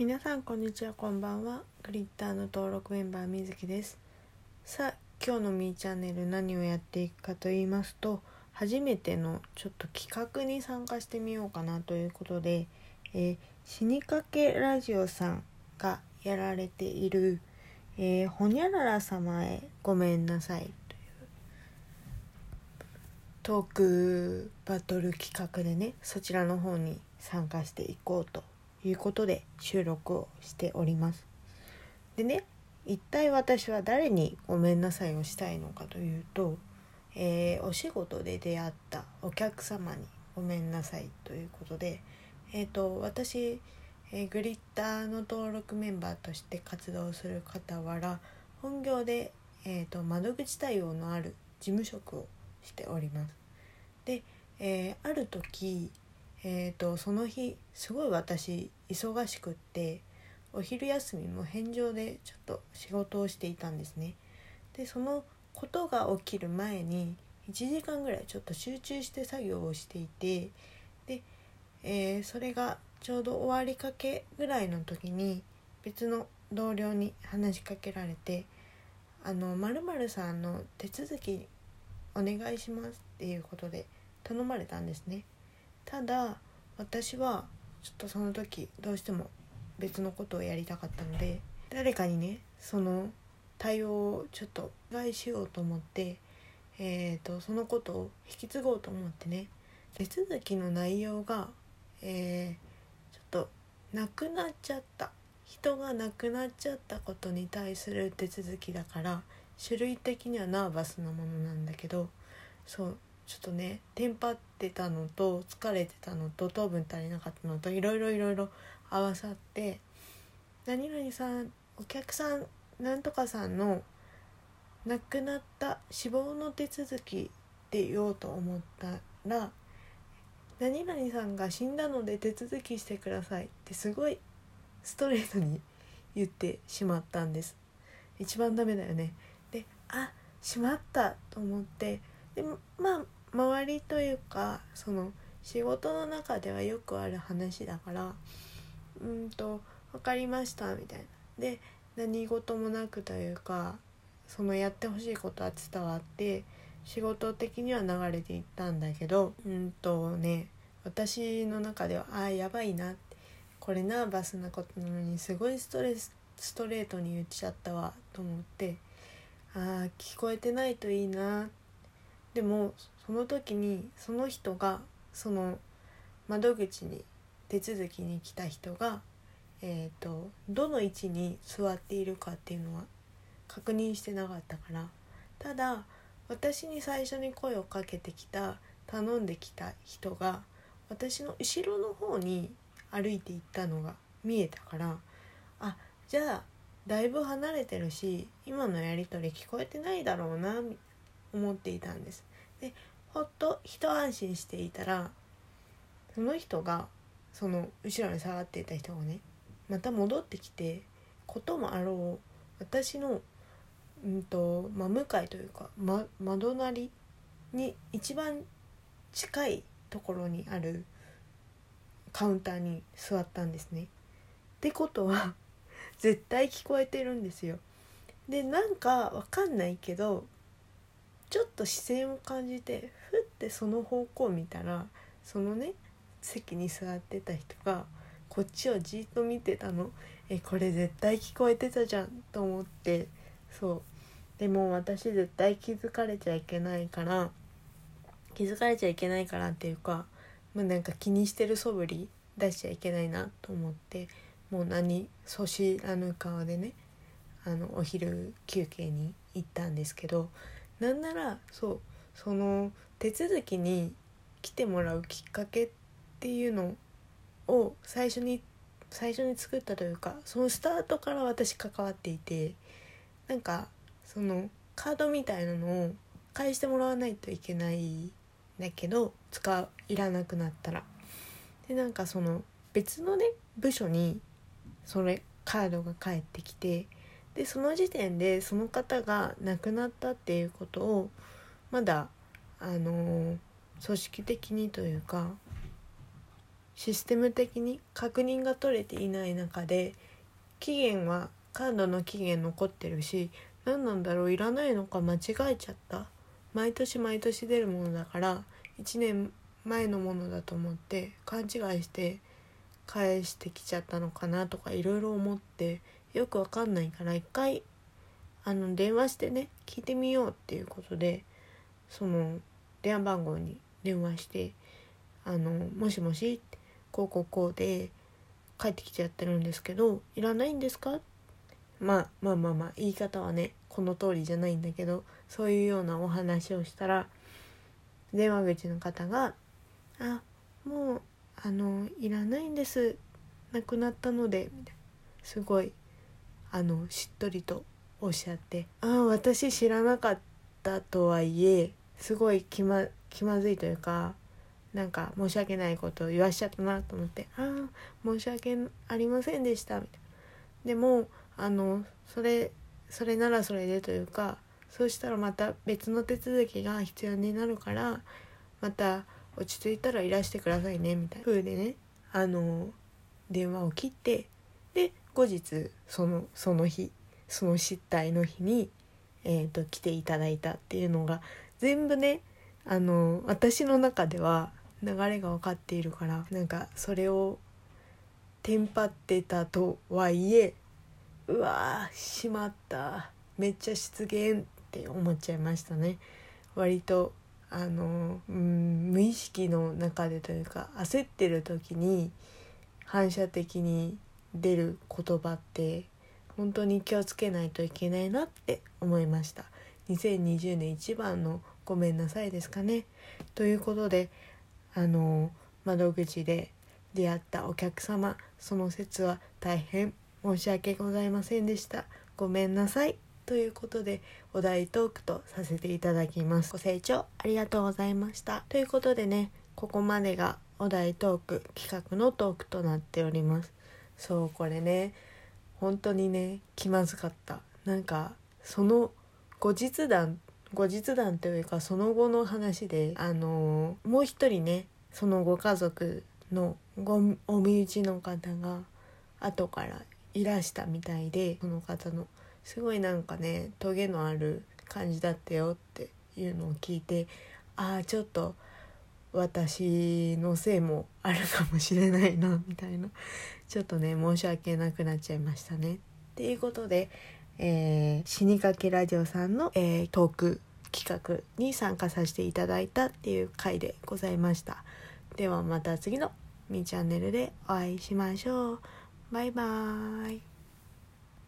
皆さんこんにちはこんばんは。グリッターの登録メンバーみずきです。さあ今日のみーチャンネル何をやっていくかと言いますと初めてのちょっと企画に参加してみようかなということで、えー、死にかけラジオさんがやられている「えー、ほにゃらら様へごめんなさい」というトークバトル企画でねそちらの方に参加していこうということで収録をしております。でね一体私は誰にごめんなさいをしたいのかというと、えー、お仕事で出会ったお客様にごめんなさいということでえ、ー、と私、えー、グリッターの登録メンバーとして活動する傍ら本業で、えーと、窓口対応のある事務職をしております。で、えある時えーと、その日すごい私忙しくってお昼休みも返上でちょっと仕事をしていたんですね。でそのことが起きる前に1時間ぐらいちょっと集中して作業をしていてで、えー、それがちょうど終わりかけぐらいの時に別の同僚に話しかけられて「あの〇〇さんの手続きお願いします」っていうことで頼まれたんですね。ただ私はちょっとその時どうしても別のことをやりたかったので誰かにねその対応をちょっとお願いしようと思って、えーと、そのことを引き継ごうと思ってね手続きの内容が、えー、ちょっとなくなっちゃった。人が亡くなっちゃったことに対する手続きだから種類的にはナーバスなものなんだけどそうちょっとねテンパってたのと疲れてたのと糖分足りなかったのといろいろいろいろ合わさって「何々さんお客さんなんとかさんの亡くなった死亡の手続き」って言おうと思ったら「何々さんが死んだので手続きしてください」ってすごいストレートに言ってしまったんです。一番ダメだよね。であしまったと思ってでまあ周りというかその仕事の中ではよくある話だからうんと「分かりました」みたいな。で何事もなくというかそのやってほしいことは伝わって仕事的には流れていったんだけどうんとね私の中ではああやばいなこれナーバスなことなのにすごいストレスストレートに言っちゃったわと思ってああ聞こえてないといいなでもその時にその人がその窓口に手続きに来た人が、えーと、どの位置に座っているかっていうのは確認してなかったからただ私に最初に声をかけてきた頼んできた人が私の後ろの方に歩いていったのが見えたからあじゃあだいぶ離れてるし今のやり取り聞こえてないだろうな思っていたんです。でほっと一安心していたらその人がその後ろに下がっていた人がねまた戻ってきてこともあろう私のうんと真向かいというか、ま、窓なりに一番近いところにあるカウンターに座ったんですね。ってことは絶対聞こえてるんですよ。でなんかわかんないけどちょっと視線を感じてふってその方向を見たらそのね席に座ってた人がこっちをじっと見てたの。えこれ絶対聞こえてたじゃんと思ってそう。でも私絶対気づかれちゃいけないから気づかれちゃいけないからっていうか、まあ、なんか気にしてる素振り出しちゃいけないなと思ってもう何そしらぬ顔でねあのお昼休憩に行ったんですけどなんならそうその手続きに来てもらうきっかけっていうのを最初に最初に作ったというかそのスタートから私関わっていてなんかそのカードみたいなのを返してもらわないといけないんだけど使ういらなくなったら。でなんかその別のね部署にそれカードが返ってきてでその時点でその方が亡くなったっていうことをまだあの組織的にというかシステム的に確認が取れていない中で期限はカードの期限残ってるし何なんだろういらないのか間違えちゃった。毎年毎年出るものだから1年前のものだと思って勘違いして返してきちゃったのかなとかいろいろ思ってよくわかんないから一回あの電話してね聞いてみようっていうことでその電話番号に電話して「あのもしもし」ってこうこうこうで帰ってきちゃってるんですけど「いらないんですか?」まあまあまあまあ言い方はねこの通りじゃないんだけどそういうようなお話をしたら電話口の方が「あもうあのいらないんですなくなったので」みたいなすごいあのしっとりとおっしゃって「ああ私知らなかった」とはいえすごい気ま気まずいというかなんか申し訳ないことを言わしちゃったなと思って「ああ申し訳ありませんでした」みたいな。でもあのそれそれならそれでというかそうしたらまた別の手続きが必要になるからまた落ち着いたらいらしてくださいねみたいな風でねあの電話を切ってで後日そのその日その失態の日に、えーと、来ていただいたっていうのが全部ねあの私の中では流れが分かっているからなんかそれをテンパってたとはいえうわーしまっためっちゃ失言って思っちゃいましたね。割とあの、うん、無意識の中でというか焦ってる時に反射的に出る言葉って本当に気をつけないといけないなって思いました。2020年一番のごめんなさいですかね。ということであの窓口で出会ったお客様その説は大変申し訳ございませんでした。ごめんなさい。ということでお題トークとさせていただきます。ご清聴ありがとうございました。ということでねここまでがお題トーク企画のトークとなっております。そうこれね本当にね気まずかった。なんかその後日談後日談というかその後の話であのー、もう一人ねそのご家族のごお身内の方が後からいらしたみたいでその方のすごいなんかねトゲのある感じだったよっていうのを聞いてああちょっと私のせいもあるかもしれないなみたいな。ちょっとね申し訳なくなっちゃいましたね。っていうことで、えー、死にかけラジオさんの、えー、トーク企画に参加させていただいたっていう回でございました。ではまた次のみーチャンネルでお会いしましょう。バイバーイ。